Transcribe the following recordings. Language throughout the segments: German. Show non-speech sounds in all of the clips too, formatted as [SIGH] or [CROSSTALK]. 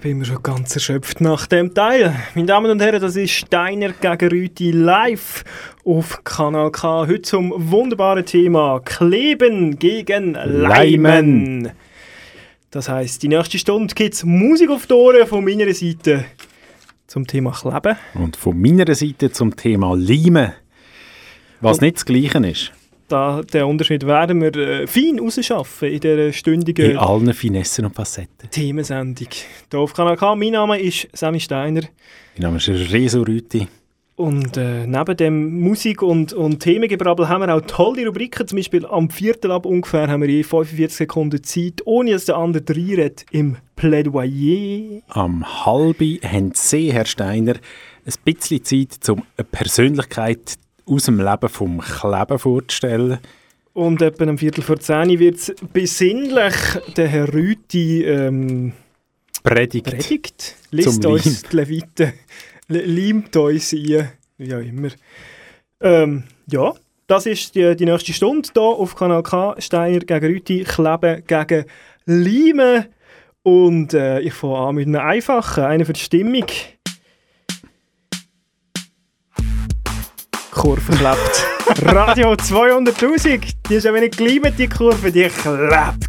Bin immer schon ganz erschöpft nach dem Teil. Meine Damen und Herren, das ist Steiner gegen Rüti live auf Kanal K. Heute zum wunderbaren Thema Kleben gegen Leimen. Das heisst, die nächste Stunde gibt es Musik auf die Ohren von meiner Seite zum Thema Kleben. Und von meiner Seite zum Thema Leimen. Was Und- nicht das Gleiche ist. Da, den Unterschied werden wir äh, fein rausschaffen in dieser stündigen In allen Finessen und Facetten. Themensendung. Hier auf Kanal K. Mein Name ist Sammy Steiner. Mein Name ist Rezo Rüti. Und äh, neben dem Musik- und, und Themengebrabbel haben wir auch tolle Rubriken. Zum Beispiel am Viertel ab ungefähr haben wir je 45 Sekunden Zeit, ohne dass der andere reinredet, im Plädoyer. Am halbi haben Sie, Herr Steiner, ein bisschen Zeit, um eine Persönlichkeit aus dem Leben vom Kleben vorzustellen. Und etwa am Viertel vor 10 wird es besinnlich der Herr Rüti ähm, Predigt. predigt. Liest Zum uns die Leviten, leimt uns ein, wie auch immer. Ähm, ja, das ist die, die nächste Stunde hier auf Kanal K. Steiner gegen Rüti, Kleben gegen Leimen. Und äh, ich fange an mit einem einfachen, einer für die Stimmung. Kurve klebt. [LAUGHS] Radio 200'000, die ist ein wenig geleimt, die Kurve, die klebt.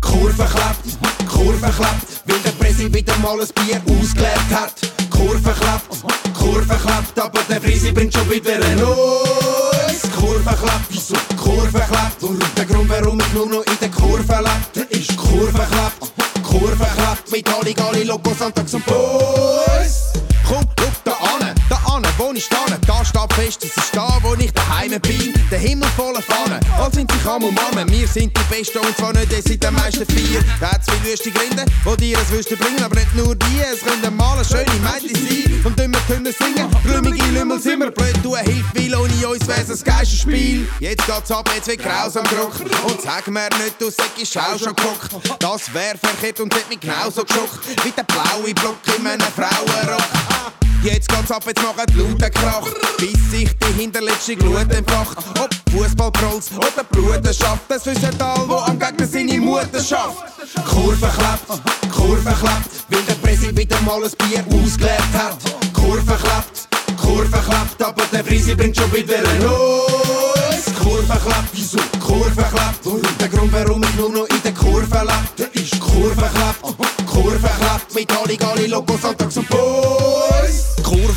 Kurve klappt, Kurve klappt, weil der Presi wieder mal ein Bier ausgeleert hat. Kurve klappt, Kurve klappt, aber der Frisi bringt schon wieder ein neues. Kurve klappt, wieso? Kurve klappt, warum? Der Grund, warum ich nur noch in der Kurve der ist Kurve klappt, Kurve klappt, mit alle Gali Logos, Sonntags und Boys. Komm, schau da an, an, wo ich stehe, da steht fest, es ist da, wo ich daheim bin. Der Himmel voller Fahnen, all sind sich Kamm und wir sind die Besten und zwar nicht erst seit den meisten vier. Da hat's viele wüste Gründe, wo dir es wüsste bringen, aber nicht nur die, es können mal schöne Mädchen sein und dümmer können singen. Blümige Lümmel sind wir blöd, du hilft, weil ohne uns wär's ein Geisterspiel. Jetzt geht's ab, jetzt wird grausam Druck und sag mir nicht, du säckst auch schon geguckt. Das wär verkehrt und hat mich genauso geschockt, wie der blaue Block in einem Frauenrock. Jetzt geht's ab, jetzt machen die lauten Krach, bis sich die hinterletzte Glut entfacht. Ob Fußballtrolls oder Bruderschaft, das wissen alle, wo am Gegner seine Mutter schafft. Kurve klappt, Kurve klappt, weil der Presi wieder mal ein Bier ausgeleert hat. Kurve klappt, Kurve klappt, aber der Frisi bringt schon wieder ein neues. Kurve klappt, wieso? Kurve klappt, warum? Der Grund, warum ich nur noch in der Kurve lebe, ist Kurve klappt, Kurve klappt, mit alle Gali Logos, Sonntags und Boys. Kurve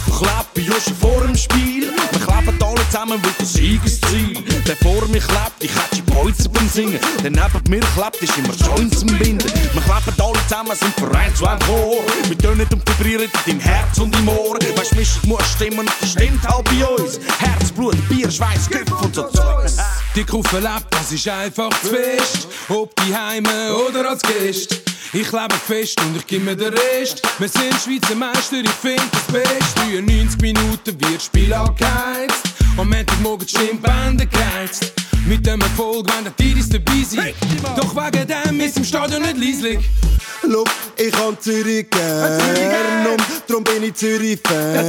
ja schon vor dem Spiel. Wir alle zusammen wie das Siegesziel. Der vor mir klebt, ich hätte die Bolzen beim Singen. Der neben mir klebt, ist immer schön zum Binden. Wir kleben alle zusammen, sind Verein zu einem Chor. Wir tönen und vibrieren in dein Herz und im Ohr. Weißt, Mischung muss stimmen und das stimmt halt bei uns. Herz, Blut, Bier, Schweiß, Köpfe und so Zeugs. Die Kufe lebt, das ist einfach zu fest. Ob die Heime oder als Gäste. Ich lebe fest und ich gebe mir den Rest. Wir sind Schweizer Meister, ich find das Beste. 93 Minuten wird Spiel angeheizt. Am Montagmorgen die Stimmbänder geheizt. Mit dem Erfolg, wenn der Tier ist dabei sein. Doch wegen dem ist im Stadion nicht leislich. Look, ich kann Zürich gern und drum bin ich Zürich-Fan.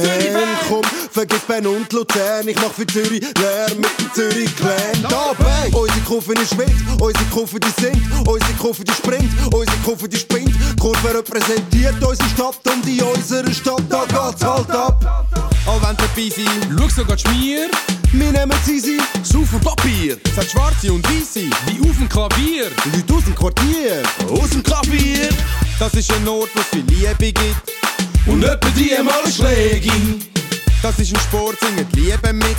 Komm, vergiss Bern und Luzern, ich mach für Zürich Lärm mit dem Zürich-Clan. Da, bang! Unsere Kurve ist wild, unsere Kurve die singt, unsere Kurve die springt, unsere Kurve die spinnt. Kurve repräsentiert unsere Stadt und in unserer Stadt, da geht's halt ab. All wenn dabei sind, Schau sogar die Schmier, wir nehmen easy, Saufen Papier, es hat schwarze und weisse, wie auf dem Klavier. Leute aus dem Quartier. aus dem Klavier. Das ist ein Ort, wo es viel Liebe gibt. Und etwa die mal Schläge. Das ist ein Sport, singen die Liebe mit.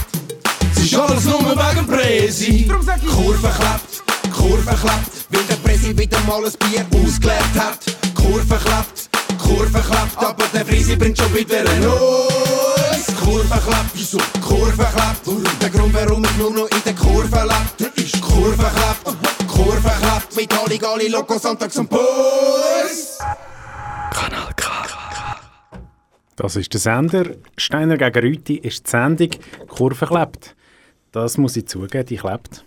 Es ist alles nur wegen Präsi. Kurve klappt, Kurve klappt, weil der Presi wieder mal ein Bier ausgeleert hat. Kurve klappt, Kurve klappt, aber der Frisi bringt schon wieder ein neues. Kurve klappt, wieso? Kurve klappt, warum? Der Grund, warum ich nur noch in der Kurve lebe. Der ist Kurve klebt, Kurve klebt, mit alle Gali, Loco, Sontags und Bus. Kanal K. Das ist der Sender. Steiner gegen Rüti ist die Sendung. Kurve klebt. Das muss ich zugeben, die klebt.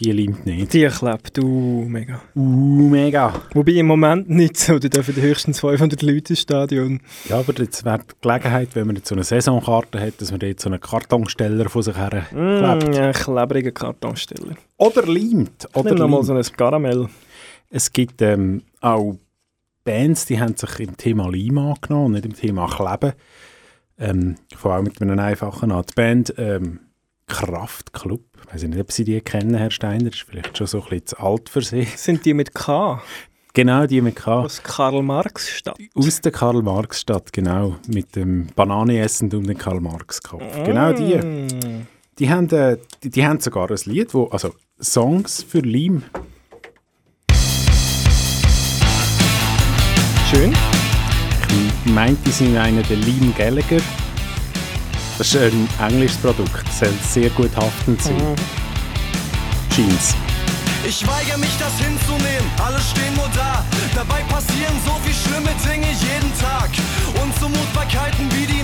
Die liebt nicht. Die klebt, uh, mega. Uh, mega. Wobei im Moment nicht so, da dürfen höchstens 500 Leute ins Stadion. Ja, aber jetzt wäre die Gelegenheit, wenn man jetzt so eine Saisonkarte hat, dass man dort so einen Kartonsteller von sich her Mm, klebt. ein klebriger Kartonsteller. Oder leimt. Oder Nimm noch mal leimt. so ein Karamell. Es gibt ähm, auch Bands, die haben sich im Thema Leim angenommen und nicht im Thema Kleben. Ähm, vor allem mit einem einfachen an. Die Band ähm, Kraftklub, ich weiß nicht, ob Sie die kennen, Herr Steiner, ist vielleicht schon so ein bisschen zu alt für Sie. [LAUGHS] Sind die mit K? Genau, die mit K. Aus Karl-Marx-Stadt. Aus der Karl-Marx-Stadt, genau. Mit dem Bananenessen um den Karl-Marx-Kopf. Genau die. Mm. Die haben, äh, die, die haben sogar ein Lied, wo, also Songs für Leim. Schön. Ich meinte, die sind einer der Liam Gallagher. Das ist ein englisches Produkt, soll sehr gut haftend sein. Jeans. Ich weigere mich, das hinzunehmen. Alle stehen nur da. Dabei passieren so viel schlimme Dinge jeden Tag. Unzumutbarkeiten wie die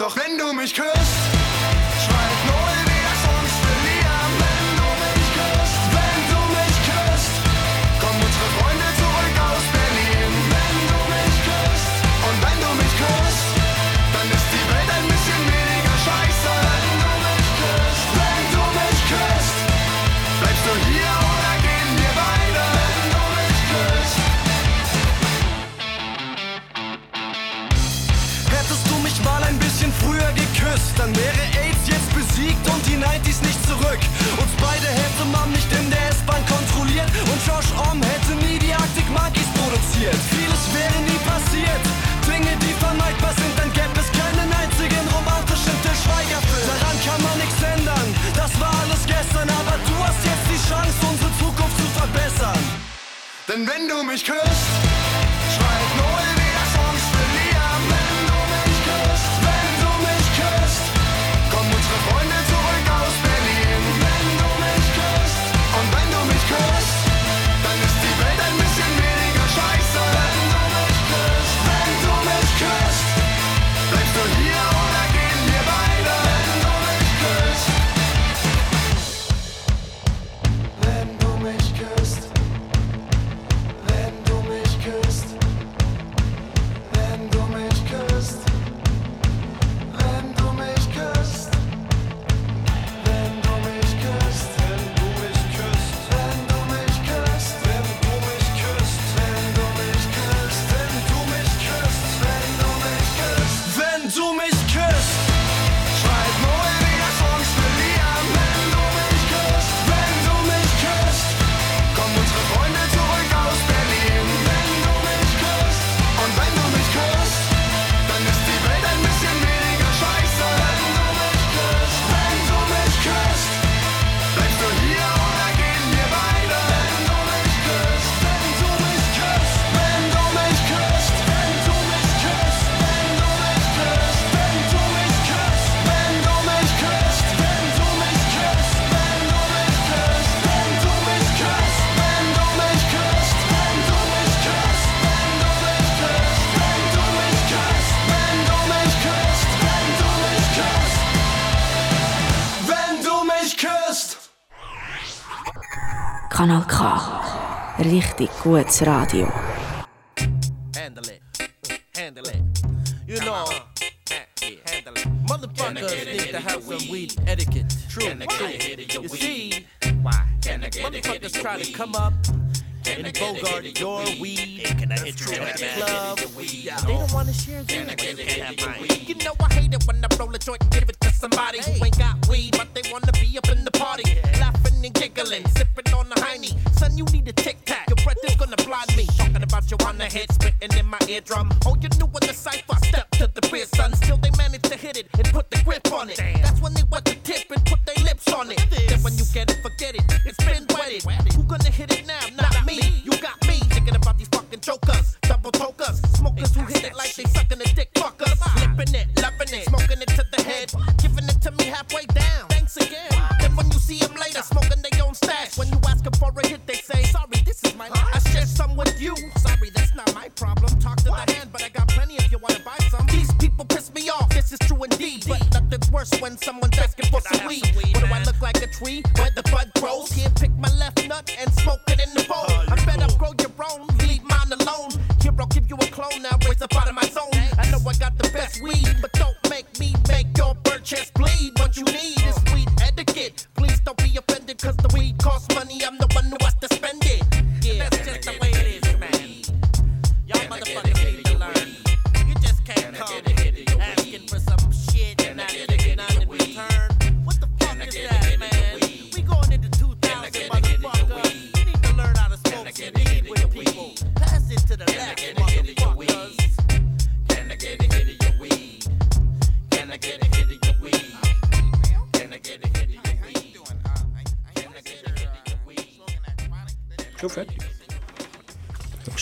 Doch wenn du mich küsst, mich küssen. Kanal K. Richtig gutes Radio. Handle it. Handle it. You know. Motherfuckers need to have some weed etiquette. True. You see, motherfuckers try to come up and bogart your weed at the club. They don't want to share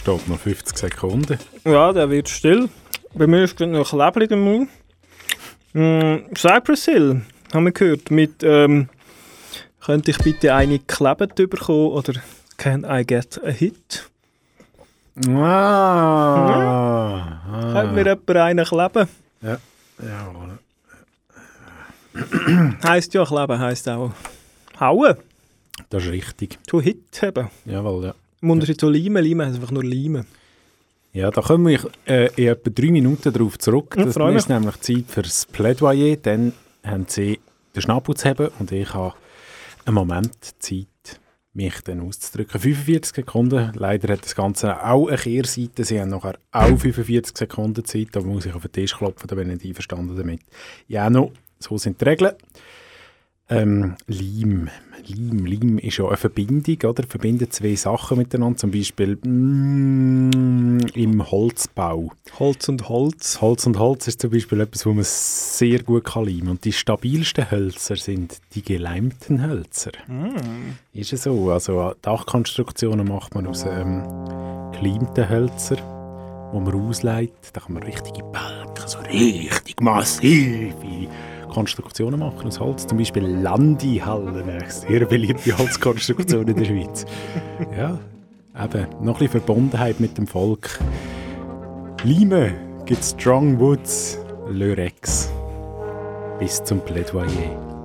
steht noch 50 Sekunden. Ja, der wird still. Bei mir ist noch ein Leben im Mund. Mm, Cypress Hill, haben wir gehört, mit ähm, «Könnte ich bitte eine Klebet bekommen?» oder «Can I get a hit?» Ah! Könnte mir jemand einen kleben? Ja, jawohl. Heisst ja kleben, heisst auch hauen. Das ist richtig. To hit haben. Jawohl, ja. Im Unterschied zu Leimen, Leimen heisst einfach nur Leimen. Ja, da kommen wir äh, in etwa drei Minuten darauf zurück. Ja, Das mich. ist nämlich Zeit fürs Plädoyer. Dann haben Sie den Schnabel zu haben und ich habe einen Moment Zeit, mich dann auszudrücken. 45 Sekunden. Leider hat das Ganze auch eine Kehrseite. Sie haben nachher auch 45 Sekunden Zeit. Da muss ich auf den Tisch klopfen, da bin ich nicht einverstanden damit. Ja, no, so sind die Regeln. Ähm, Leim. Leim. Leim ist ja eine Verbindung, oder? Verbindet zwei Sachen miteinander. Zum Beispiel mm, im Holzbau. Holz und Holz. Holz und Holz ist zum Beispiel etwas, wo man sehr gut kann leimen Und die stabilsten Hölzer sind die geleimten Hölzer. Ist es so? Also Dachkonstruktionen macht man aus ähm, geleimten Hölzern, wo man ausleitet. Da kann man richtige Balken, so richtig massive Konstruktionen machen aus Holz. Zum Beispiel Landihallen, sehr beliebte Holzkonstruktion in der Schweiz. Ja, eben, noch ein bisschen Verbundenheit mit dem Volk. Lime gibt Strong Woods, Lörex. Bis zum Plädoyer.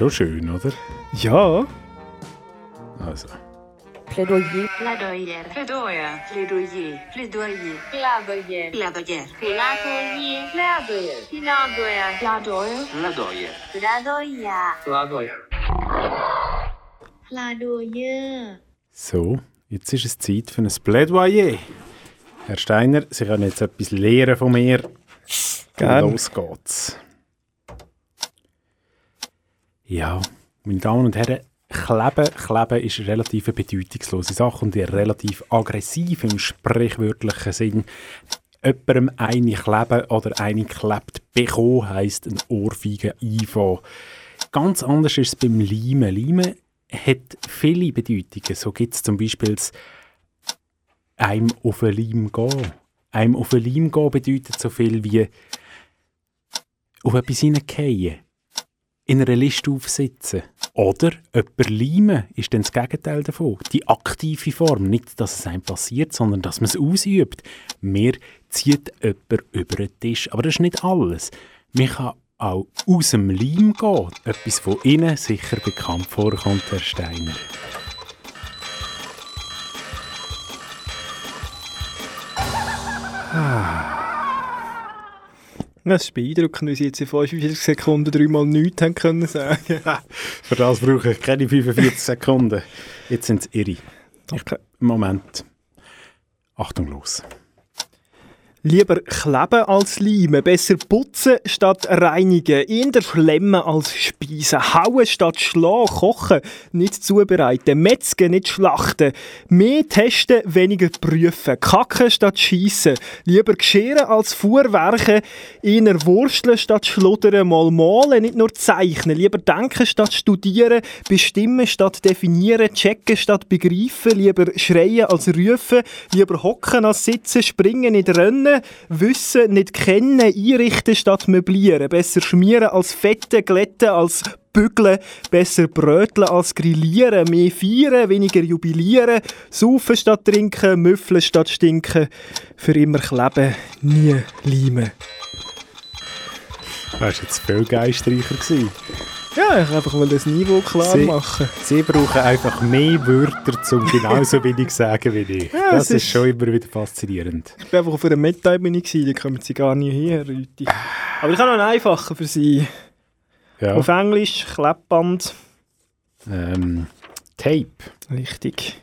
Schon schön, oder? Ja. Also. Plädoyer. Plädoyer. Plädoyer. Plädoyer. Plädoyer. Plädoyer. Plädoyer. Plädoyer. Plädoyer. Plädoyer. Plädoyer. Plädoyer. Plädoyer. So, jetzt ist es Zeit für ein Plädoyer. Herr Steiner, Sie können jetzt etwas lernen von mir. Gern. Los geht's. Ja, meine Damen und Herren, Kleben, Kleben ist eine relativ bedeutungslose Sache und relativ aggressiv im sprichwörtlichen Sinn. Jemandem eine kleben oder eine klebt bekommen, heisst ein Ohrfeige einfangen. Ganz anders ist es beim Leimen. Leimen hat viele Bedeutungen. So gibt es zum Beispiel das einem auf den Leim gehen. Einem auf den Leim gehen bedeutet so viel wie auf etwas hineingehen, in einer Liste aufsitzen. Oder jemand leimen ist dann das Gegenteil davon. Die aktive Form. Nicht, dass es einem passiert, sondern dass man es ausübt. Mir zieht jemand über den Tisch. Aber das ist nicht alles. Man kann auch aus dem Leim gehen. Etwas von innen sicher bekannt vorkommt, Herr Steiner. Das ist beeindruckend, wie sie jetzt in 45 Sekunden dreimal nichts haben können sagen. [LAUGHS] Für das brauche ich keine 45 Sekunden. Jetzt sind es irre. Okay. Moment. Achtung, los. Lieber kleben als leimen, besser putzen statt reinigen, eher schlemmen als speisen, hauen statt schlagen, kochen, nicht zubereiten, metzgen, nicht schlachten, mehr testen, weniger prüfen, kacken statt schiessen, lieber gescheren als fuhrwerken, eher wursteln statt schludern, mal malen, nicht nur zeichnen, lieber denken statt studieren, bestimmen statt definieren, checken statt begreifen, lieber schreien als rufen, lieber hocken als sitzen, springen, nicht rennen, Wissen nicht kennen, einrichten statt möblieren, besser schmieren als fetten, glätten als bügeln, besser bröteln als grillieren, mehr feiern, weniger jubilieren, saufen statt trinken, müffeln statt stinken, für immer kleben, nie leimen. War jetzt viel geistreicher. Gewesen. Ja, ich einfach mal das Niveau klar Sie- machen. Sie brauchen einfach mehr Wörter, um genauso [LAUGHS] wenig zu sagen wie ich. Ja, das ist ist- schon immer wieder faszinierend. Ich bin einfach auf einer Meta-Ebene da kommen sie gar nicht her, Rüti. Aber ich habe noch einen einfachen für sie. Ja. Auf Englisch, Klebband. Ähm, Tape. Richtig.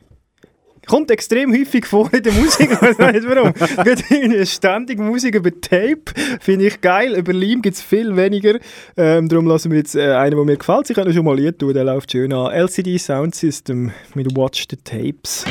Kommt extrem häufig vor in der Musik, ich weiß nicht warum. Es gibt ständig Musik über Tape, finde ich geil. Über Leim gibt es viel weniger. Ähm, darum lassen wir jetzt äh, einen, der mir gefällt. Sie können schon mal Lied tun, der läuft schön an. LCD Sound System mit Watch the Tapes.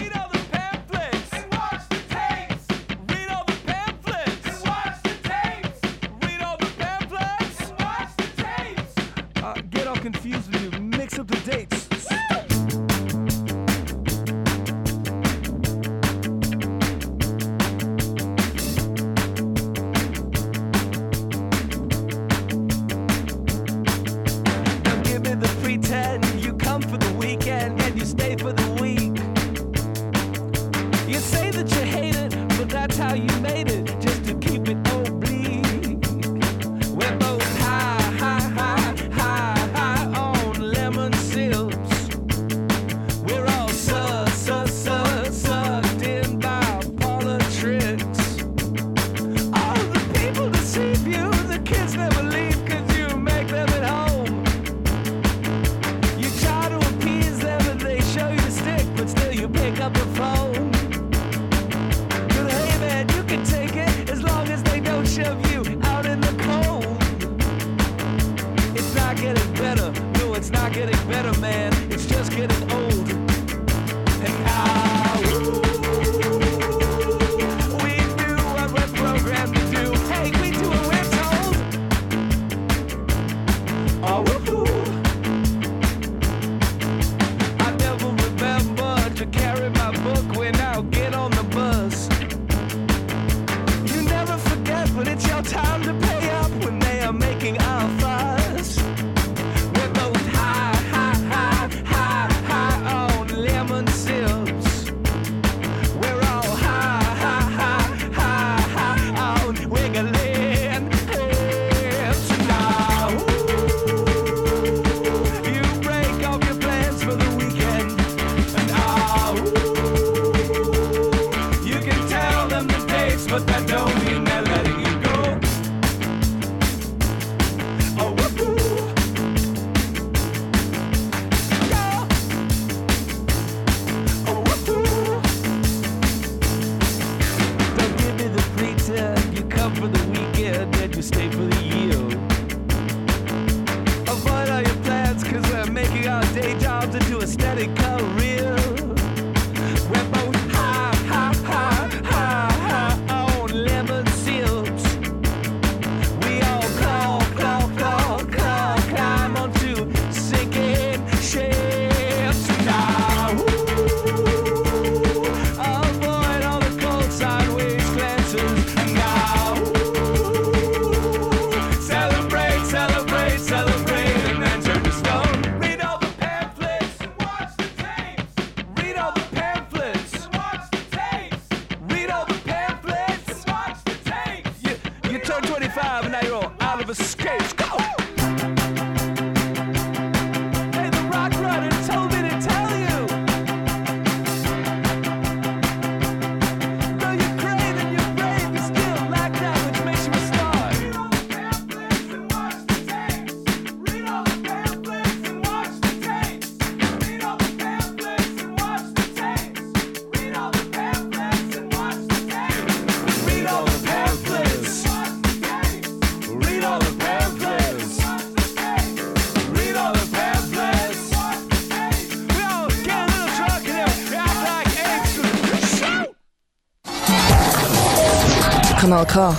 Kanal K.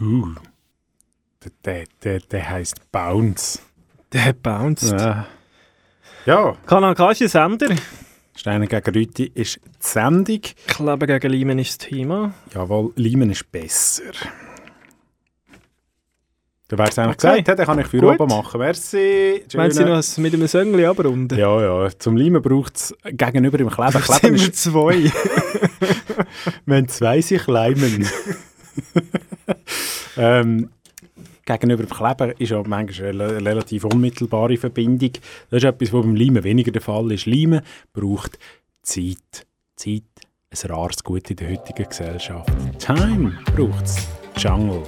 Uh. Der, der, der heisst Bounce. Der bounced. Ja. ja. Kanal K ist ein Sender. Steiner gegen Rüti ist die Sendung. Kleben gegen Limen ist das Thema. Jawohl, Limen ist besser. Du wärst es eigentlich okay. gesagt, dann kann ich für oben machen. Merci. Meinen du noch mit einem Söngli abrunden? Ja, ja. Zum Leimen braucht es gegenüber dem Kleben. Kleben ist zwei. [LAUGHS] Wenn zwei sich leimen. [LAUGHS] ähm, gegenüber dem Kleber ist ja manchmal eine relativ unmittelbare Verbindung. Das ist etwas, was beim Leimen weniger der Fall ist. Leimen braucht Zeit. Zeit, ist ein rares Gut in der heutigen Gesellschaft. Time braucht es. Jungle.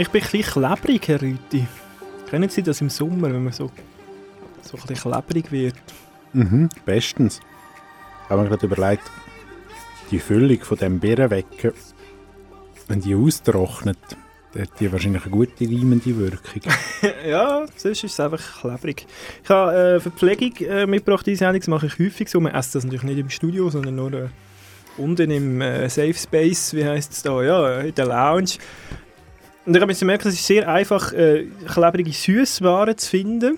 Ich bin ein bisschen klebrig, Herr Rüti. Kennen Sie das im Sommer, wenn man so, so ein bisschen klebrig wird? Mhm, bestens. habe mir gerade überlegt, die Füllung von dem Birrenwecken, wenn die austrocknet, dann hat die wahrscheinlich eine gute reimende Wirkung. [LAUGHS] ja, sonst ist es einfach klebrig. Ich habe äh, Verpflegung äh, mitgebracht, diese Sendung, das mache ich häufig so. Man esst das natürlich nicht im Studio, sondern nur äh, unten im äh, Safe Space, wie heisst es da, ja, äh, in der Lounge. Und ich habe jetzt gemerkt, es ist sehr einfach, äh, klebrige Süßwaren zu finden.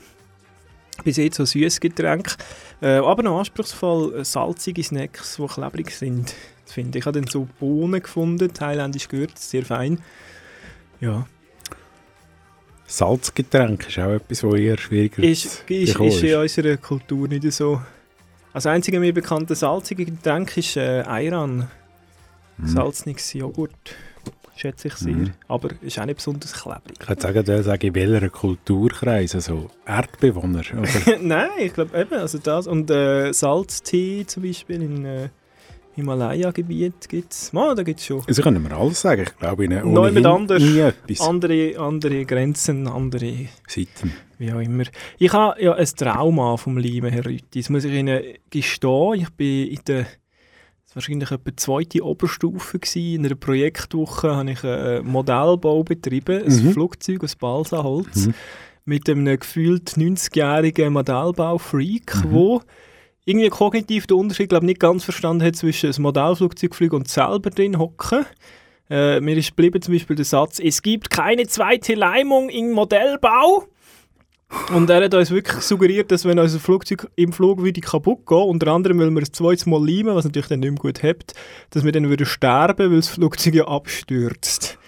Bis jetzt so Süßgetränke. Äh, aber noch anspruchsvoll äh, salzige Snacks, die klebrig sind, zu finden. Ich habe dann so Bohnen gefunden, thailändisch gehört, sehr fein. Ja. Salzgetränk ist auch etwas, was eher schwieriger Ist, ist, ist in unserer Kultur nicht so. Als einzige mir bekannte salzige Getränk ist äh, Ayran. Mhm. Salzniges Joghurt. Schätze ich sehr. Mhm. Aber ist auch nicht besonders klebrig. Ich könnte sagen, da sage ich, in welcher Kulturkreis, also Erdbewohner. Oder? [LAUGHS] Nein, ich glaube eben, also das. Und äh, Salztee zum Beispiel in äh, Himalaya-Gebiet gibt es. Oh, da gibt es schon. also können wir alles sagen. Ich glaube, mit ohnehin anders. nie etwas. Andere, andere Grenzen, andere Seiten. wie auch immer. Ich habe ja ein Trauma vom Leben, Herr Rütti. Das muss ich Ihnen gestehen. Ich bin in der wahrscheinlich etwa die zweite Oberstufe gewesen. In einer Projektwoche habe ich einen Modellbau betrieben, ein Mhm. Flugzeug aus Balsaholz Mhm. mit einem gefühlt 90-jährigen Modellbau-Freak, Mhm. wo irgendwie kognitiv den Unterschied glaub, nicht ganz verstanden hat zwischen einem Modellflugzeug fliegen und selber drin hocken. Äh, mir ist geblieben zum Beispiel der Satz, es gibt keine zweite Leimung im Modellbau. Und er hat uns wirklich suggeriert, dass wenn unser Flugzeug im Flug würde kaputt gehen, unter anderem, weil wir es zweites Mal leimen, was natürlich dann nicht mehr gut hebt, dass wir dann würden sterben, weil das Flugzeug ja abstürzt.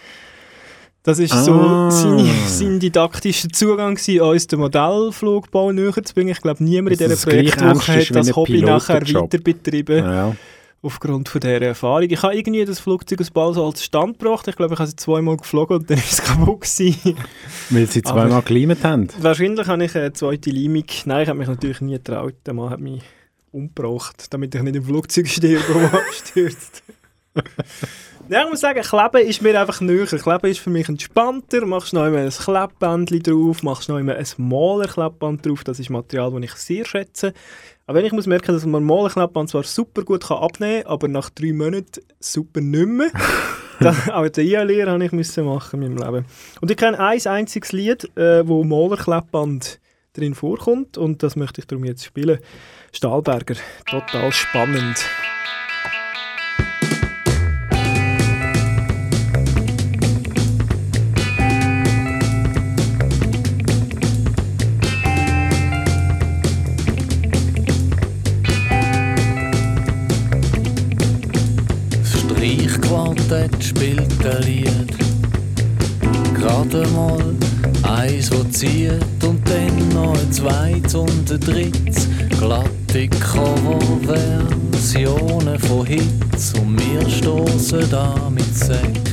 Das ist so Ah. sein, sein didaktischer Zugang gewesen, uns den Modellflugbau näher zu bringen. Ich glaube, niemand in dieser Projektwoche hat das Hobby nachher weiter betrieben Ja. Aufgrund von dieser Erfahrung. Ich habe irgendwie das Flugzeug aus Basel als Stand gebracht. Ich glaube, ich habe es zweimal geflogen und dann [LAUGHS] ist es kaputt gewesen. Weil sie zweimal Aber- geleimt haben. Wahrscheinlich habe ich eine zweite Leimung. Nein, ich habe mich natürlich nie getraut. Der Mann hat mich umgebracht, damit ich nicht im Flugzeug sterbe und [LAUGHS] abstürzt. ja, ich muss sagen, Kleben ist mir einfach näher. Kleben ist für mich entspannter. Machst noch einmal ein Klebbändchen drauf, machst noch einmal ein Malerklebband drauf. Das ist Material, das ich sehr schätze. Aber wenn ich muss merken, dass man ein Malerklebband zwar super gut kann abnehmen kann, aber nach drei Monaten super nicht mehr. [LAUGHS] das, aber die IA-Lehre habe ich müssen machen in meinem Leben. Und ich kenne ein einziges Lied, äh, wo Malerklebband drin vorkommt und das möchte ich darum jetzt spielen. Stahlberger, total spannend. Streichquartett spielt ein Lied. Gerade mal eins, wo zieht und dann noch ein zweites und ein drittes. Glatte Coverversionen von Hits und wir stoßen da mit Sekt.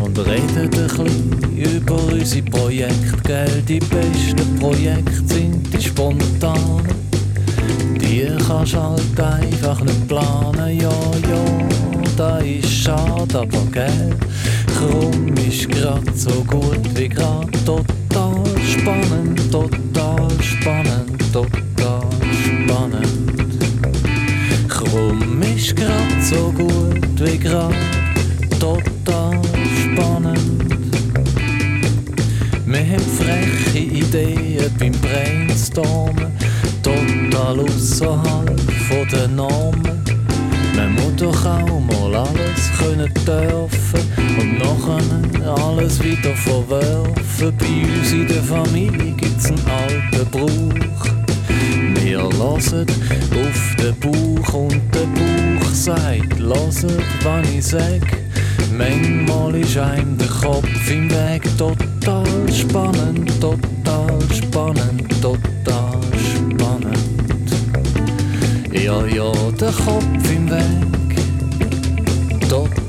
Und reden ein bisschen über unsere Projekte, gell? Die besten Projekte sind die spontanen. Die kannst halt einfach nicht planen, ja, ja, da ist schade, aber gell, Krumm ist grad so gut wie grad, total spannend, total spannend, total spannend. Krumm ist grad so gut wie grad, total spannend. Wir haben freche Ideen beim Brainstormen, total außerhalb von den Normen. Man muss doch auch mal alles können dürfen und nachher alles wieder verwerfen. Bei uns in der Familie gibt's einen alten Brauch. Wir hören auf den Bauch und der Bauch sagt, hört, wann ich sag. Manchmal ist einem der Kopf im Weg total spannend, total spannend, total Ja, ja, der Kopf im Weg, total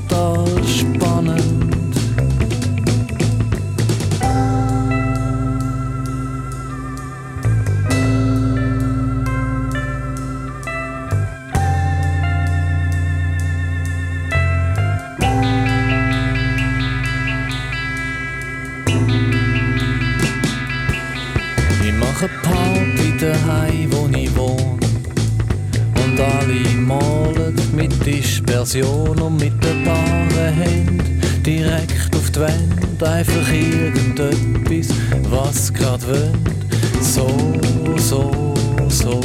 alle malen mit Dispersion und mit den Baren Händen. direkt auf die Wände, einfach irgendetwas, was grad wöhnt. So, so, so.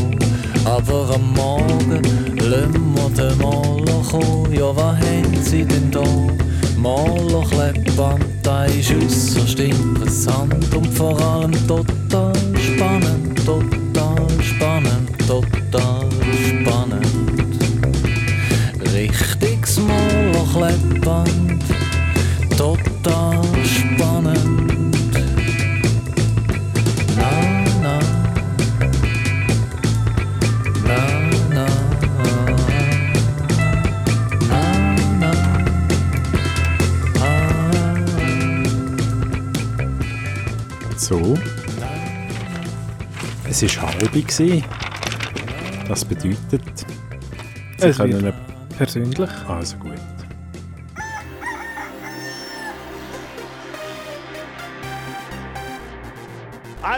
Aber am Morgen lassen wir den Maler kommen. Ja, was haben sie denn da? Malerkleppband, das ist äusserst interessant und vor allem total spannend, total spannend, Malerkleppband, total spannend. Na, na, na, na, na, na. So. Es war halb. gewesen. Das bedeutet, Sie Es können... persönlich. Also gut.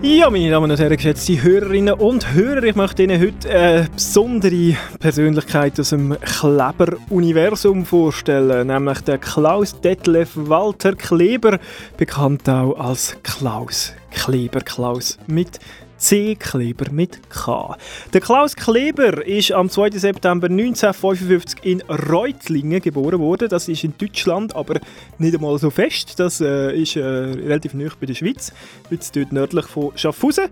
Ja, meine Damen und Herren, geschätzte Hörerinnen und Hörer, ich möchte Ihnen heute eine besondere Persönlichkeit aus dem Kleber-Universum vorstellen, nämlich den Klaus Detlef Walter Kleber, bekannt auch als Klaus Kleber. Klaus mit C. Kleber mit K. Der Klaus Kleber ist am 2. September 1955 in Reutlingen geboren worden. Das ist in Deutschland, aber nicht einmal so fest. Das äh, ist äh, relativ nah bei der Schweiz, jetzt dort nördlich von Schaffhausen.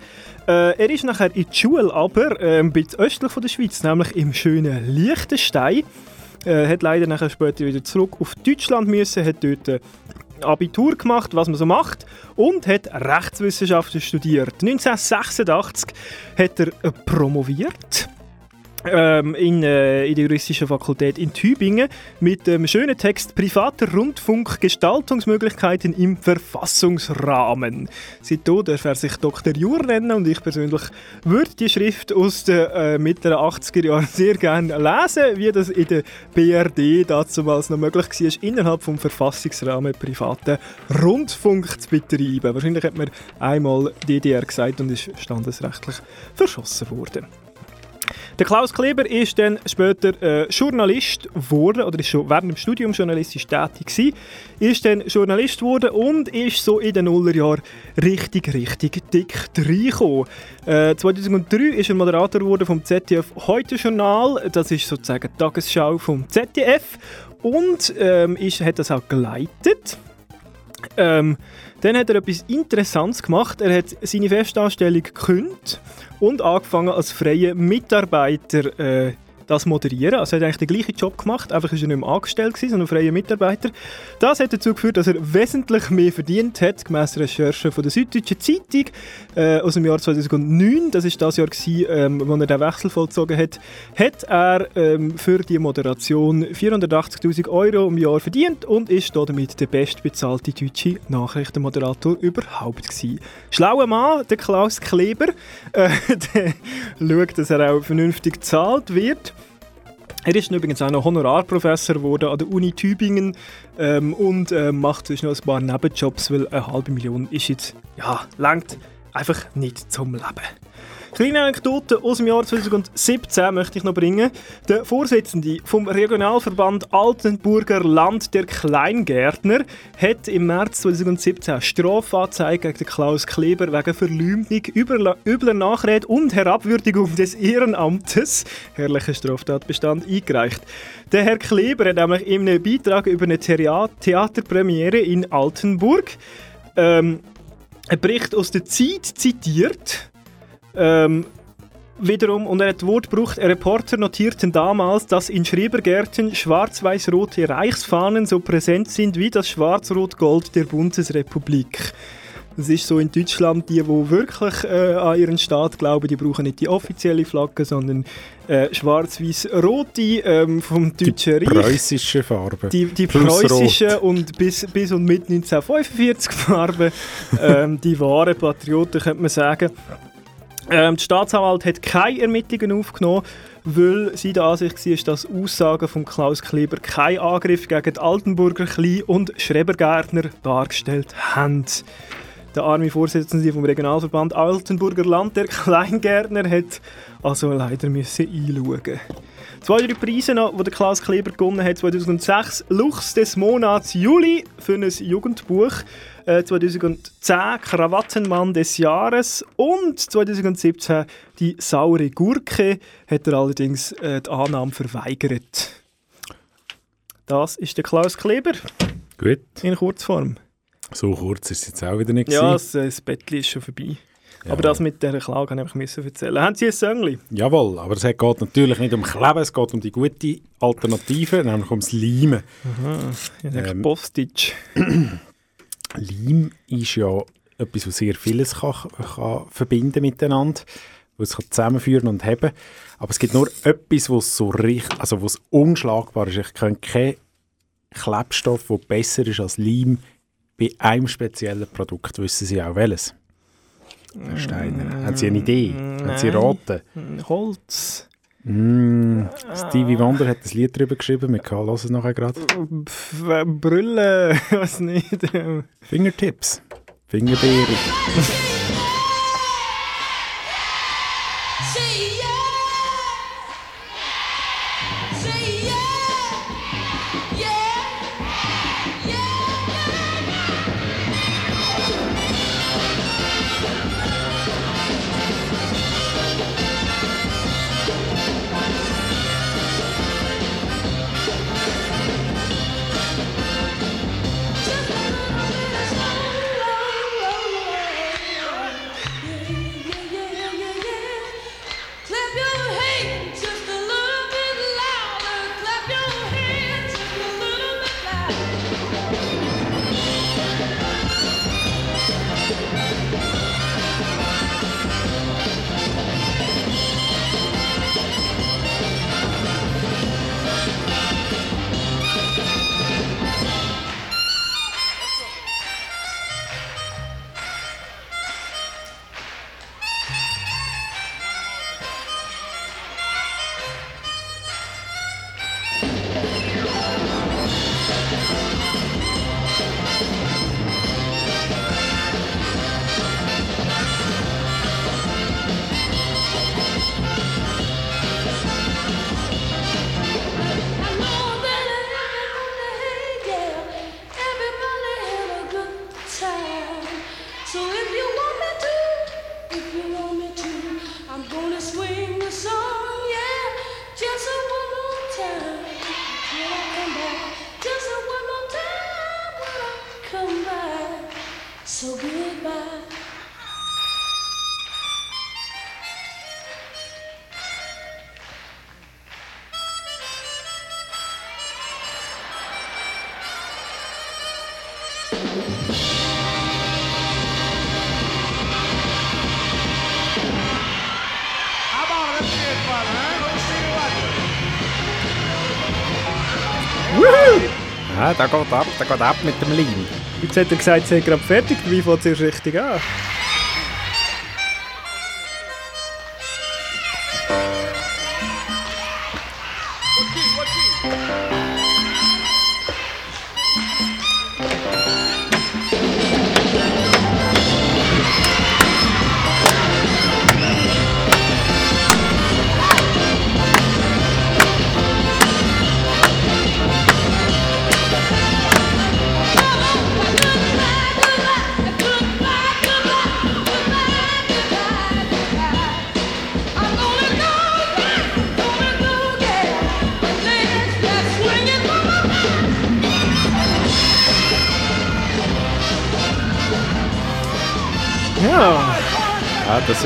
Äh, er ist nachher in die Schule, aber äh, ein bisschen östlich von der Schweiz, nämlich im schönen Liechtenstein. Äh, hat leider nachher später wieder zurück auf Deutschland müssen, hat dort äh, Abitur gemacht, was man so macht, und hat Rechtswissenschaften studiert. 1986 hat er promoviert ähm, in, äh, in der juristischen Fakultät in Tübingen mit dem schönen Text Privater Rundfunk Gestaltungsmöglichkeiten im Verfassungsrahmen. Seitdem darf er sich Dr. Jur nennen und ich persönlich würde die Schrift aus den äh, mittleren 80er Jahren sehr gerne lesen, wie das in der BRD damals noch möglich war, innerhalb vom Verfassungsrahmen privaten Rundfunk zu betreiben. Wahrscheinlich hat man einmal DDR gesagt und ist standesrechtlich verschossen worden. Der Klaus Kleber ist dann später äh, Journalist geworden, oder ist schon während dem Studium journalistisch tätig gewesen, ist dann Journalist geworden und ist so in den Nullerjahren richtig, richtig dick reingekommen. Äh, 2003 ist er Moderator geworden vom ZDF Heute-Journal, das ist sozusagen die Tagesschau vom ZDF und ähm, ist, hat das auch geleitet. Ähm, dann hat er etwas Interessantes gemacht. Er hat seine Festanstellung gekündigt und angefangen als freier Mitarbeiter äh, das moderieren. Also er hat eigentlich den gleichen Job gemacht, einfach ist er nicht mehr angestellt gewesen, sondern freier Mitarbeiter. Das hat dazu geführt, dass er wesentlich mehr verdient hat, gemäss Recherchen von der Süddeutschen Zeitung äh, aus dem Jahr 2009. Das ist das Jahr gewesen, ähm, wo er den Wechsel vollzogen hat. Hat er ähm, für die Moderation 480.000 Euro im Jahr verdient und ist damit der bestbezahlte deutsche Nachrichtenmoderator überhaupt gewesen. Schlauer Mann, der Klaus Kleber, äh, [LAUGHS] der schaut, dass er auch vernünftig gezahlt wird. Er ist übrigens auch noch Honorarprofessor geworden an der Uni Tübingen ähm, und äh, macht noch ein paar Nebenjobs, weil eine halbe Million ist jetzt, ja, langt einfach nicht zum Leben. Kleine Anekdote aus dem Jahr 2017 möchte ich noch bringen. Der Vorsitzende vom Regionalverband Altenburger Land der Kleingärtner hat im März 2017 eine Strafanzeige gegen Klaus Kleber wegen Verleumdung, übler, Nachrede und Herabwürdigung des Ehrenamtes, herrlicher Straftatbestand, eingereicht. Der Herr Kleber hat nämlich in einem Beitrag über eine Thea- Theaterpremiere in Altenburg ähm, einen Bericht aus der Zeit zitiert. Ähm, wiederum, und er hat Wort gebraucht, Reporter notierten damals, dass in Schrebergärten schwarz-weiß-rote Reichsfahnen so präsent sind wie das Schwarz-Rot-Gold der Bundesrepublik. Das ist so in Deutschland, die, die wirklich äh, an ihren Staat glauben, die brauchen nicht die offizielle Flagge, sondern äh, schwarz-weiß-rote ähm, vom Deutschen Reich. Preußische Farben. Die, die Rot. und bis, bis und mit 1945 Farben, [LAUGHS] ähm, die wahren Patrioten, könnte man sagen. Ähm, die Staatsanwalt hat keine Ermittlungen aufgenommen, weil sie der Ansicht war, dass Aussagen von Klaus Kleber keinen Angriff gegen die Altenburger Klein- und Schrebergärtner dargestellt haben. Der arme Vorsitzende vom Regionalverband Altenburger Land, der [LAUGHS] Kleingärtner, hat also leider einschauen. Zwei, drei Preise noch, die Klaus Kleber gewonnen hat. 2006 Luchs des Monats Juli für ein Jugendbuch. Äh, 2010 Krawattenmann des Jahres. Und 2017 die saure Gurke hat er allerdings äh, die Annahme verweigert. Das ist der Klaus Kleber Gut. in Kurzform. So kurz ist es jetzt auch wieder nicht. Ja, das, äh, das Bettli ist schon vorbei. Aber das mit dieser Klage habe ich müssen erzählen. Haben Sie ein Söngli? Jawohl, aber es geht natürlich nicht um Kleben, es geht um die gute Alternative, nämlich ums Leimen. Aha, ich denke Ähm, Postage. [CLEARS THROAT] Leim ist ja etwas, was sehr vieles kann, kann verbinden miteinander, was es kann zusammenführen und haben. Aber es gibt nur etwas, was so richtig, also was unschlagbar ist. Ich kenne keinen Klebstoff, der besser ist als Leim. Bei einem speziellen Produkt wissen Sie auch welches. Herr Steiner, haben Sie eine Idee? Haben Sie Nein. raten? Holz. Mm, Stevie Wonder hat ein Lied darüber geschrieben, wir hören es nachher gerade. Brille, [LAUGHS] was nicht. Fingertips, Fingerbeere. Da geht ab, da geht ab mit dem Leim. Jetzt hat er gesagt, sie ist gerade fertig. Wie fängt es erst richtig an?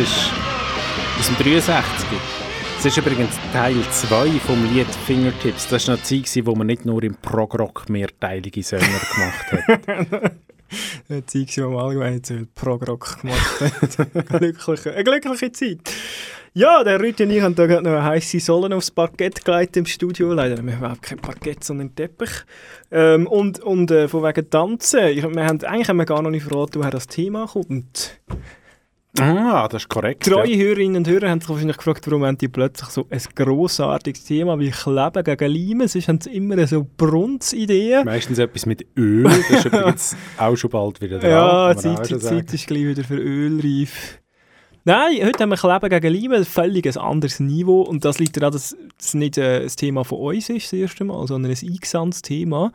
Ist aus dem 63. Das ist übrigens Teil 2 vom Lied Fingertips. Das war noch die Zeit, wo man nicht nur im Prog-Rock mehrteilige Sänger gemacht hat. [LAUGHS] Eine Zeit, die im Allgemeinen zu viel Prog-Rock gemacht hat. [LAUGHS] glückliche, eine glückliche Zeit. Ja, der Rüti und ich haben da gerade noch eine heisse Sohlen aufs Parkett gelegt im Studio. Leider haben wir überhaupt kein Parkett, sondern einen Teppich. Ähm, und und äh, von wegen Tanzen. Ich, wir haben, eigentlich haben wir gar noch nicht verraten, woher das Thema kommt. Ah, das ist korrekt. Treue ja. Hörerinnen und Hörer haben sich wahrscheinlich gefragt, warum haben die plötzlich so ein grossartiges Thema wie Kleben gegen Leimen. Sonst haben sie immer so Brunzideen. Meistens etwas mit Öl, das ist übrigens [LAUGHS] auch schon bald wieder dran. Ja, Zeit, die. Zeit ist gleich wieder für Ölreif. Nein, heute haben wir Kleben gegen Leimen, ein völlig ein anderes Niveau. Und das liegt daran, dass es nicht äh, ein Thema von uns ist, das erste Mal, sondern ein eingesandtes Thema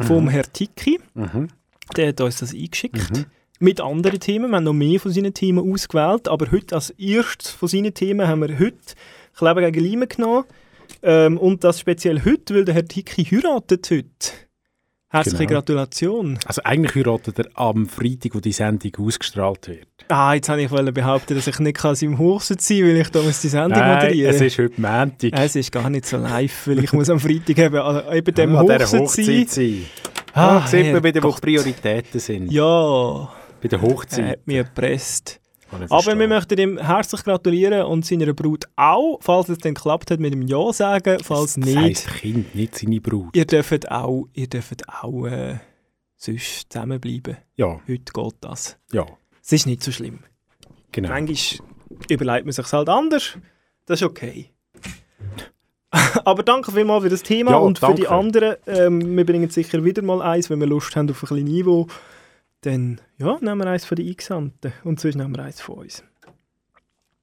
vom Mhm. Herrn Tiki. Mhm. Der hat uns das eingeschickt. Mit anderen Themen. Wir haben noch mehr von seinen Themen ausgewählt. Aber heute als erstes von seinen Themen haben wir heute Kleben gegen Leimen genommen. Ähm, und das speziell heute, weil der Herr Tiki heiratet heute. Herzliche Genau. Gratulation. Also eigentlich heiratet er am Freitag, wo die Sendung ausgestrahlt wird. Ah, jetzt habe ich wollen behaupten, dass ich nicht kann im Hochsitz sein kann, weil ich da muss die Sendung Nein, moderieren es ist heute Montag. Es ist gar nicht so live, weil ich muss am Freitag eben, an eben dem an dieser Hochsitz Hochzeit sein. sein. Ah, Ah, sieht man wieder, wo die Prioritäten sind. Ja. Bei der Er Hochzeit. hat mich ich Aber wir möchten ihm herzlich gratulieren und seiner Brut auch, falls es dann geklappt hat, mit dem Ja sagen, falls Das nicht. heisst Kind, nicht seine Brut. Ihr dürft auch, ihr dürft auch äh, sonst zusammenbleiben. Ja. Heute geht das. Ja. Es ist nicht so schlimm. Genau. Manchmal überlegt man sich halt anders. Das ist okay. [LAUGHS] Aber danke vielmals für das Thema Ja, und für die danke. anderen. Ähm, wir bringen sicher wieder mal eins, wenn wir Lust haben auf ein bisschen Niveau. Dann ja, nehmen wir eins von den Eingesandten und sonst nehmen wir eins von uns.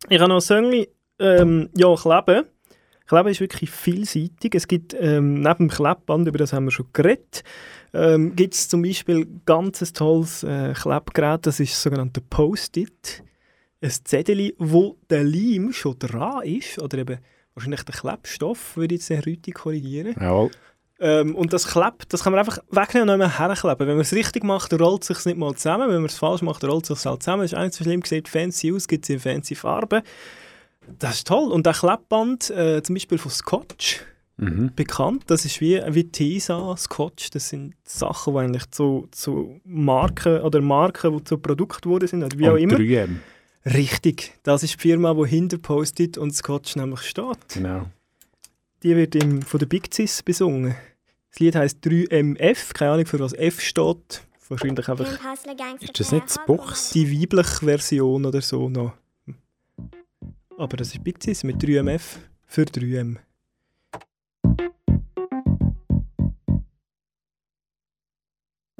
Ich habe noch ein ähm, ja, Kleben. Kleben ist wirklich vielseitig. Es gibt ähm, neben dem Klebband, über das haben wir schon geredet, ähm, gibt es zum Beispiel ganz ein tolles äh, Klebgerät, das ist das sogenannte Post-it. Ein Zettel, wo der Leim schon dran ist, oder eben wahrscheinlich der Klebstoff, würde ich jetzt Rüti korrigieren. Jawohl. Ähm, und das klebt, das kann man einfach wegnehmen und nicht mehr herkleben. Wenn man es richtig macht, rollt es sich nicht mal zusammen. Wenn man es falsch macht, rollt es sich halt zusammen. Das ist eigentlich so schlimm, sieht fancy aus, gibt es in fancy Farben. Das ist toll. Und der Klebband, äh, zum Beispiel von Scotch, Mhm. bekannt, das ist wie, wie Tesa, Scotch, das sind Sachen, die eigentlich zu, zu Marken oder Marken, die zu Produkten geworden sind, oder wie auch Und immer. 3M. Richtig, das ist die Firma, die hinter Post-it und Scotch nämlich steht. Genau. Die wird im, von der Big Cis besungen. Das Lied heisst 3MF, keine Ahnung für was F steht. Wahrscheinlich einfach Ist das nicht das Buchs? die weibliche Version oder so noch. Aber das ist Big mit 3MF für 3M.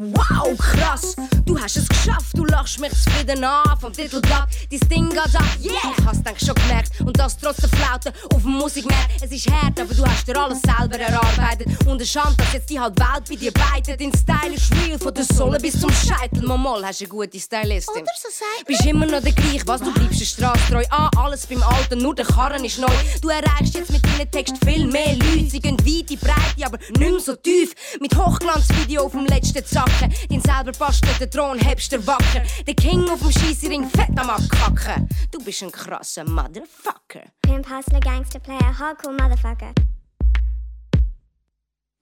Wow, krass, du hast es geschafft, du lachst mich zufrieden an vom Titelblatt. Dein Ding geht ab, yeah, ich hab's denk schon gemerkt. Und das trotz der Flaute auf dem Musikmarkt. Es ist hart, aber du hast dir alles selber erarbeitet. Und eine Schande, dass jetzt die halt Welt bei dir beitet. Dein Style ist real, von der Sohle bis zum Scheitel. Mal hast du eine gute Stylistin. Oder so sagt Bist immer noch der gleich, was du bleibst der Straße treu. Ah, alles beim Alten, nur der Karren ist neu. Du erreichst jetzt mit deinen Text viel mehr Leute. Sie gehen weit in die Breite, aber nicht mehr so tief. Mit Hochglanzvideo auf dem letzten Zacken. Dein selber bastelter Thron hebst der Wacker. Der King auf dem Scheissering fett am Abkacken. Du bist ein krasser Motherfucker. Pimp, hustler, gangster, player, hardcore motherfucker.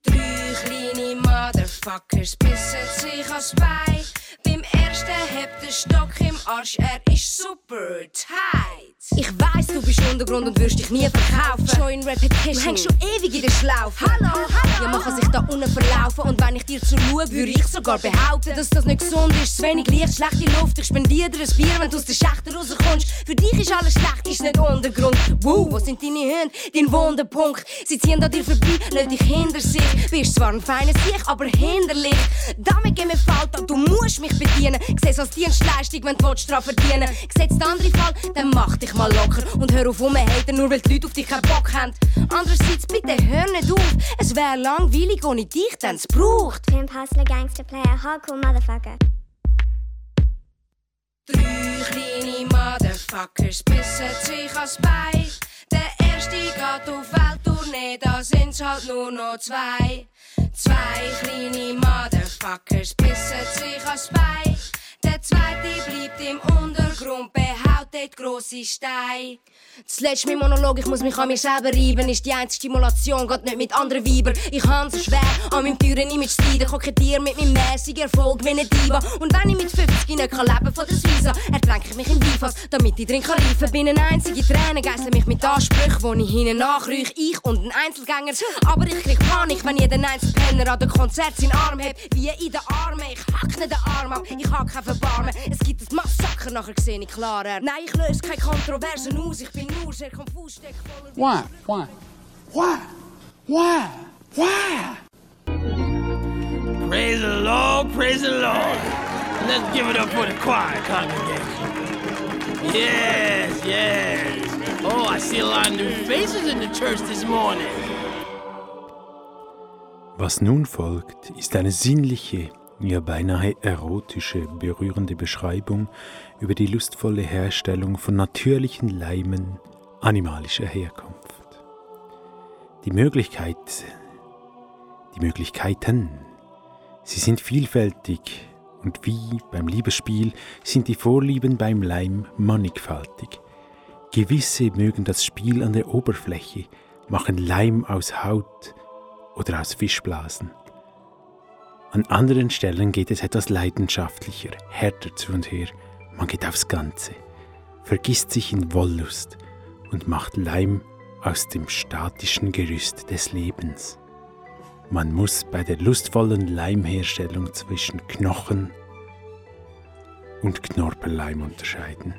Drei kleine Motherfuckers bissen sich ans Bein. Beim ersten hebt der Stock im Arsch, er ist super tight. Ich weiss, du bist Untergrund und wirst dich nie verkaufen. Schon in Repetition. Du hängst schon ewig in der Schlaufe. Hallo, hallo. Ja, man kann sich da unten verlaufen. Und wenn ich dir zu schaue, würde ich sogar behaupten, dass das nicht gesund ist. Zu wenig Licht, schlechte Luft. Ich spendiere dir ein Bier, wenn du aus der Schächte rauskommst. Für dich ist alles schlecht, ist nicht Untergrund. Wow, wo sind deine Hände? Dein Wunderpunkt. Sie ziehen an dir vorbei, lass dich hinter sich. Bist zwar ein feines Sieg, aber hinderlich. Damit gehen wir Falta, du musst mich bedienen. Seh's als Dienstleistung, wenn du dran verdienen. Gesetz den anderen Fall, dann mach dich mal locker. Und hör auf rumhaten, nur weil die Leute auf dich keinen Bock haben. Andererseits, bitte hör nicht auf. Es wäre langweilig ohne dich, denn es braucht. Pimp, hustler, gangster, player, hardcore motherfucker. Drei kleine Motherfuckers bissen sich ans Bein. Der erste geht auf Welttournee, da sind's halt nur noch zwei. Zwei kleine Motherfuckers bissen sich ans Bein. Der zweite bleibt im Untergrund, behaut dort grosse Steine. Zuletzt mein Monolog, ich muss mich an mir selber reiben. Ist die einzige Stimulation, geht nicht mit anderen Weibern. Ich han so schwer an meinem teuren Image zu leiden. Kokettiere mit meinem mäßigen Erfolg wie eine Diva. Und wenn ich mit 50 nicht kann leben von der Suiza, ertränke ich mich in Divas, damit ich drin kann reifen. Bin eine einzige Träne, geissle mich mit Ansprüchen, wo ich hinten nachrüche. Ich und ein Einzelgänger. Aber ich krieg Panik, wenn jeder Einzelpenner an den Konzert seinen Arm hebt. Wie in den Armen, ich hack nicht den Arm ab, ich hab kein Verbarmen. Es gibt ein Massaker, nachher sehe ich klarer. Nein, ich löse keine Kontroversen aus, ich bin nur sehr konfus, steck voller... Why? Why? Why? Why? Why? Praise the Lord, praise the Lord. Let's give it up for the choir congregation. Yes, yes. Oh, I see a lot of new faces in the church this morning. Was nun folgt, ist eine sinnliche, ja beinahe erotische, berührende Beschreibung über die lustvolle Herstellung von natürlichen Leimen animalischer Herkunft. Die Möglichkeit, die Möglichkeiten, sie sind vielfältig und wie beim Liebesspiel sind die Vorlieben beim Leim mannigfaltig. Gewisse mögen das Spiel an der Oberfläche, machen Leim aus Haut oder aus Fischblasen. An anderen Stellen geht es etwas leidenschaftlicher, härter zu und her. Man geht aufs Ganze, vergisst sich in Wollust und macht Leim aus dem statischen Gerüst des Lebens. Man muss bei der lustvollen Leimherstellung zwischen Knochen und Knorpelleim unterscheiden.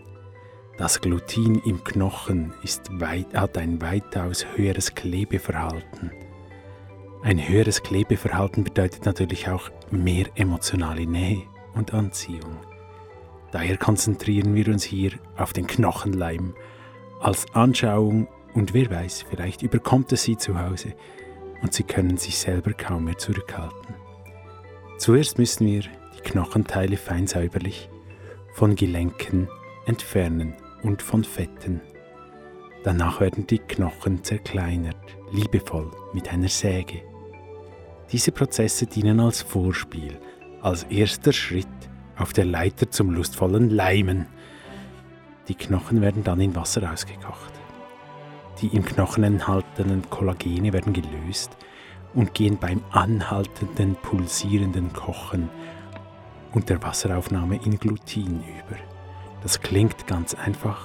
Das Glutin im Knochen ist weit, hat ein weitaus höheres Klebeverhalten. Ein höheres Klebeverhalten bedeutet natürlich auch mehr emotionale Nähe und Anziehung. Daher konzentrieren wir uns hier auf den Knochenleim als Anschauung und wer weiß, vielleicht überkommt es Sie zu Hause und Sie können sich selber kaum mehr zurückhalten. Zuerst müssen wir die Knochenteile fein säuberlich von Gelenken entfernen und von Fetten. Danach werden die Knochen zerkleinert, liebevoll mit einer Säge. Diese Prozesse dienen als Vorspiel, als erster Schritt auf der Leiter zum lustvollen Leimen. Die Knochen werden dann in Wasser ausgekocht. Die im Knochen enthaltenen Kollagene werden gelöst und gehen beim anhaltenden, pulsierenden Kochen und der Wasseraufnahme in Glutin über. Das klingt ganz einfach,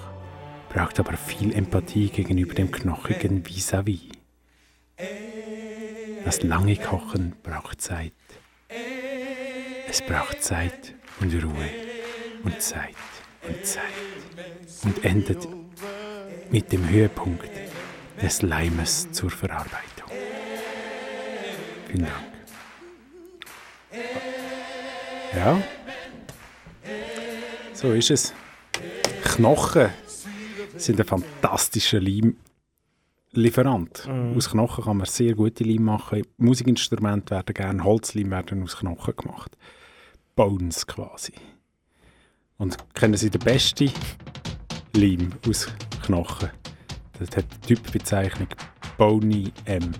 braucht aber viel Empathie gegenüber dem knochigen Vis-à-vis. Das lange Kochen braucht Zeit. Es braucht Zeit und Ruhe und Zeit und Zeit und endet mit dem Höhepunkt des Leimes zur Verarbeitung. Vielen Dank. Ja, so ist es. Knochen sind ein fantastischer Leimlieferant. Mhm. Aus Knochen kann man sehr gute Leim machen. Musikinstrumente werden gerne, Holzleim werden aus Knochen gemacht. Bones quasi. Und kennen Sie den besten Leim aus Knochen? Das hat die Typbezeichnung Bony M.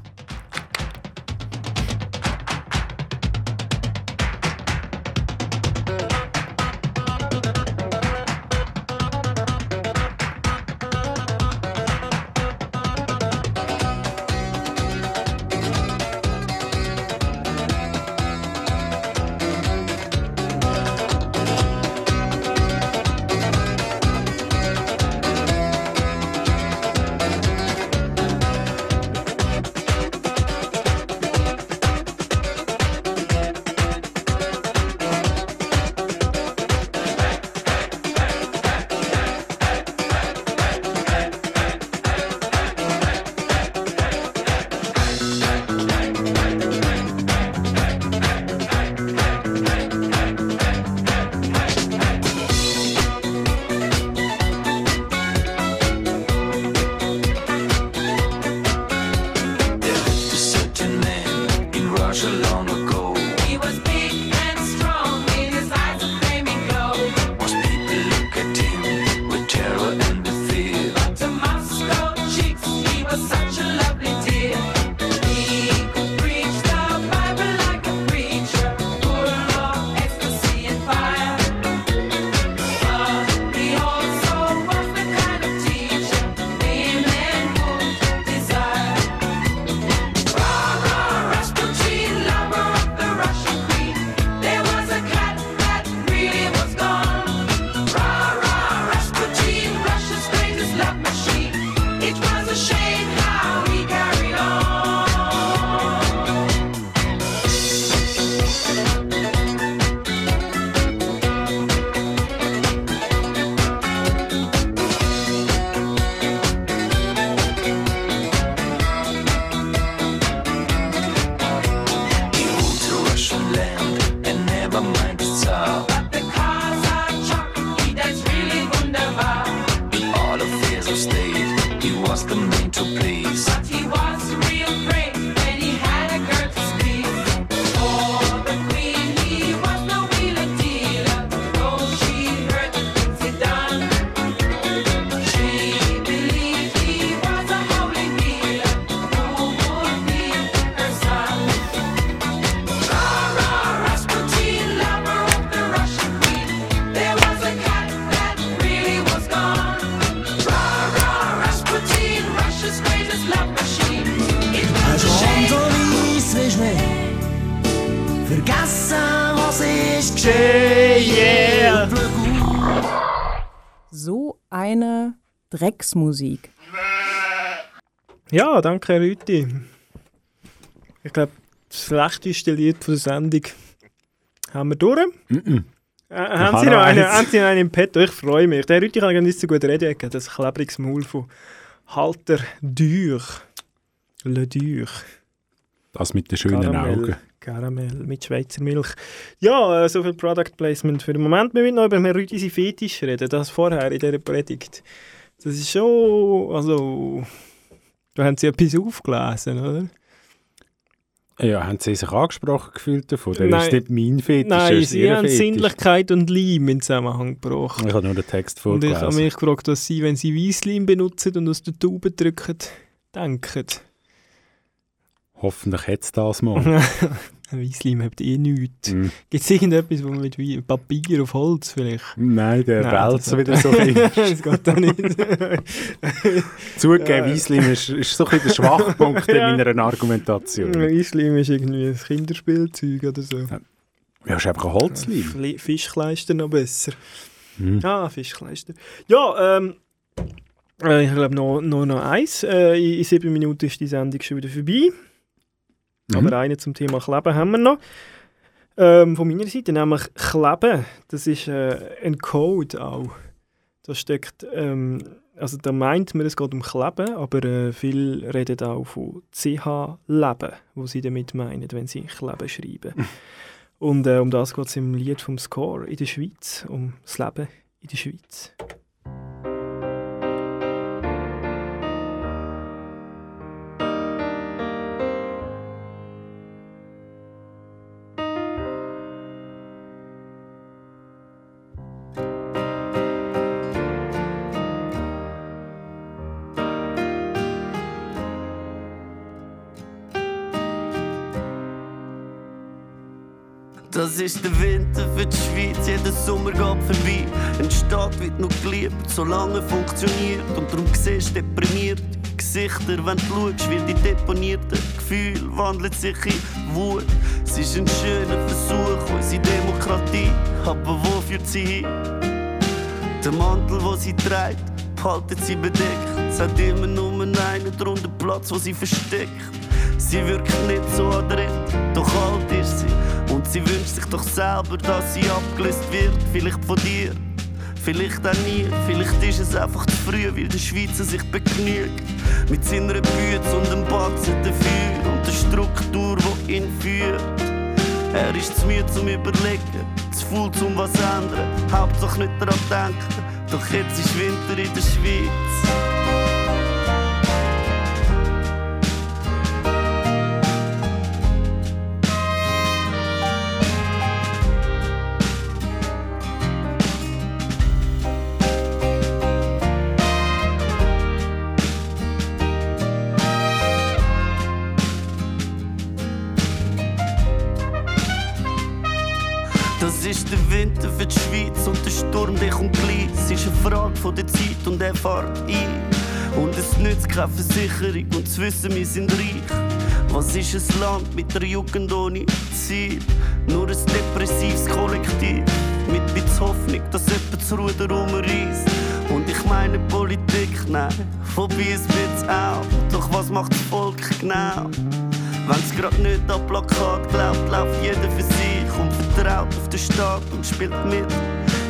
Drecksmusik. Ja, danke, Herr Rüti. Ich glaube, das schlechteste Lied von der Sendung haben wir durch. Mhm. Äh, haben, Sie noch einen, haben Sie noch einen im Petto? Ich freue mich. Der Rüti kann gar nicht so gut reden. Das klebriges Maul von Halter Dür. Le Dür. Das mit den schönen Karamell. Augen. Karamell mit Schweizer Milch. Ja, äh, so viel Product Placement für den Moment. Wir wollen noch über Rüti Fetisch reden. Das vorher in dieser Predigt. Das ist schon... Also... Da haben Sie etwas aufgelesen, oder? Ja, haben Sie sich angesprochen gefühlt davon? Der Nein. ist nicht mein Fetisch, Nein, Sie haben Fetisch. Sinnlichkeit und Leim in Zusammenhang gebracht. Ich habe nur den Text Und ich habe vorgelesen. mich gefragt, was Sie, wenn Sie Weissleim benutzen und aus der Tube drücken, denken. Hoffentlich hat es das mal. [LAUGHS] Weissleim habt eh nichts. Mm. Gibt es irgendetwas, wo man mit Wei- Papier auf Holz vielleicht? Nein, der wälzt das- wieder [LAUGHS] so viel. das geht auch nicht. [LAUGHS] Zugegeben, Weissleim ist, ist so ein bisschen der Schwachpunkt Ja. in meiner Argumentation. Weissleim ist irgendwie ein Kinderspielzeug oder so. Ja, ist einfach ein Holzleim. Fischkleister noch besser. Hm. Ah, Fischkleister. Ja, ähm, äh, ich glaube noch, noch, noch eins. Äh, in sieben Minuten ist die Sendung schon wieder vorbei. Mhm. Aber einen zum Thema Kleben haben wir noch. Ähm, von meiner Seite nämlich Kleben. Das ist äh, ein Code auch. Da steckt, ähm, also da meint man, es geht um Kleben, aber äh, viele reden auch von CH-Leben, wo sie damit meinen, wenn sie Kleben schreiben. Und äh, um das geht es im Lied vom Score in der Schweiz, um das Leben in der Schweiz. Ist der Winter für die Schweiz, jeder Sommer geht vorbei. Eine Stadt wird noch geliebt, solange funktioniert. Und darum siehst du deprimiert Gesichter, wenn du schaust, wie die deponierten Gefühle wandeln sich in Wut. Es ist ein schöner Versuch, unsere Demokratie, aber wo führt sie hin? Der Mantel, den sie trägt, behaltet sie bedeckt. Es hat immer nur einen drunter Platz, wo sie versteckt. Sie wirkt nicht so adrett, doch alt ist sie. Und sie wünscht sich doch selber, dass sie abgelöst wird. Vielleicht von dir, vielleicht auch nie. Vielleicht ist es einfach zu früh, weil der Schweizer sich begnügt. Mit seiner Bütze und dem Batzen dafür und der Struktur, die ihn führt. Er ist zu müde zum Überlegen, zu faul zum was ändern. Hauptsache nicht daran denken, doch jetzt ist Winter in der Schweiz. Von der Zeit und er fährt ein. Und es nützt keine Versicherung und zu wissen, wir sind reich. Was ist ein Land mit einer Jugend ohne Ziel? Nur ein depressives Kollektiv. Mit bisschen Hoffnung, dass jemand das Ruder rumreißt. Und ich meine Politik, nein, vorbei ist wird's auch. Doch was macht das Volk genau? Wenn's grad nicht an Plakat glaubt, läuft jeder für sich und vertraut auf den Staat und spielt mit.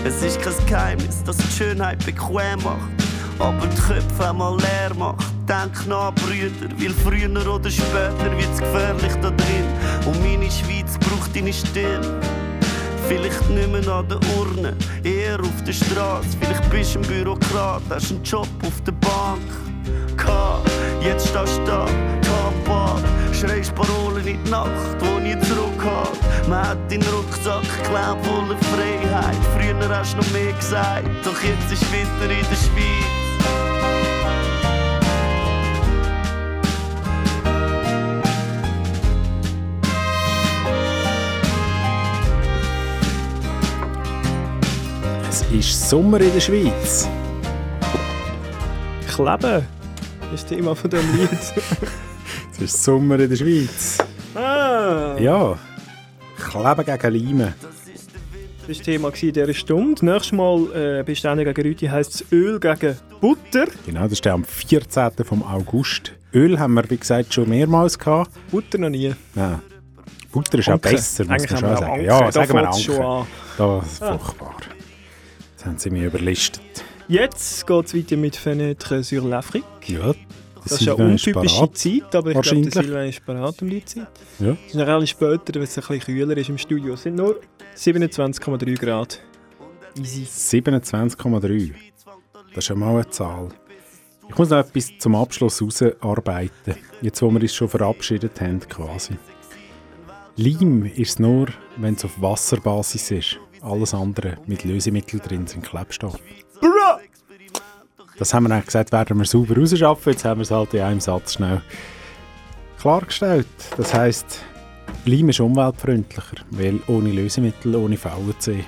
Es ist kein Geheimnis, dass die Schönheit bequem macht, aber die Köpfe einmal leer macht. Denk nach, Brüder, weil früher oder später wird's gefährlich da drin. Und meine Schweiz braucht deine Stimme. Vielleicht nicht mehr an der Urne, eher auf der Straße. Vielleicht bist du ein Bürokrat, hast einen Job auf der Bank. K, jetzt stehst du da, ab, schreist Parolen in die Nacht, wo nie zurückhalt. Man hat deinen Rucksack geklaut, voller Freiheit. Früher hast du noch mehr gesagt, doch jetzt ist Winter in der Schweiz. Es ist Sommer in der Schweiz. Kleben ist das Thema von diesem Lied. [LAUGHS] Es ist Sommer in der Schweiz. ah, Ja. Kleben gegen Leimen. Das war das Thema in dieser Stunde. Nächstes Mal äh, bei gegen Rüti heisst es Öl gegen Butter. Genau, das ist am 14. vom August. Öl haben wir, wie gesagt, schon mehrmals gehabt. Butter noch nie. Ja. Butter ist auch Anke. besser, muss Eigentlich man schon auch sagen. Anke. Ja, sagen wir fängt's schon an. Anke. Das ist Ah. furchtbar. Jetzt haben sie mich überlistet. Jetzt geht es weiter mit Fenêtre sur l'Afrique. Ja, Das ist eine untypische parat. Zeit, aber ich glaube, der. Silvan ist parat um die Zeit. Ja. Es ist relativ später, wenn es ein bisschen kühler ist im Studio. Es sind nur 27,3 Grad. Easy. 27,3. Das ist schon mal eine Zahl. Ich muss noch etwas zum Abschluss herausarbeiten. Jetzt, wo wir uns schon verabschiedet haben, quasi. Leim ist es nur, wenn es auf Wasserbasis ist. Alles andere mit Lösemittel drin sind Klebstoff. Das haben wir auch gesagt, werden wir sauber rausschaffen. Jetzt haben wir es halt in einem Satz schnell klargestellt. Das heisst, Leim ist umweltfreundlicher, weil ohne Lösemittel, ohne VC.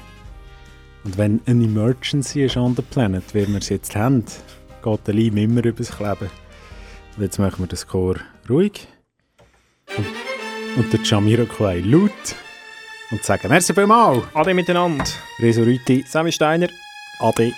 Und wenn eine Emergency ist on the planet, wie wir es jetzt haben, geht der Leim immer übers Kleben. Und jetzt machen wir das Chor ruhig. Und, und der Jamiroquai laut. Und sagen Merci vielmals. Ade miteinander. Reso Rüti. Sammy Steiner. Ade.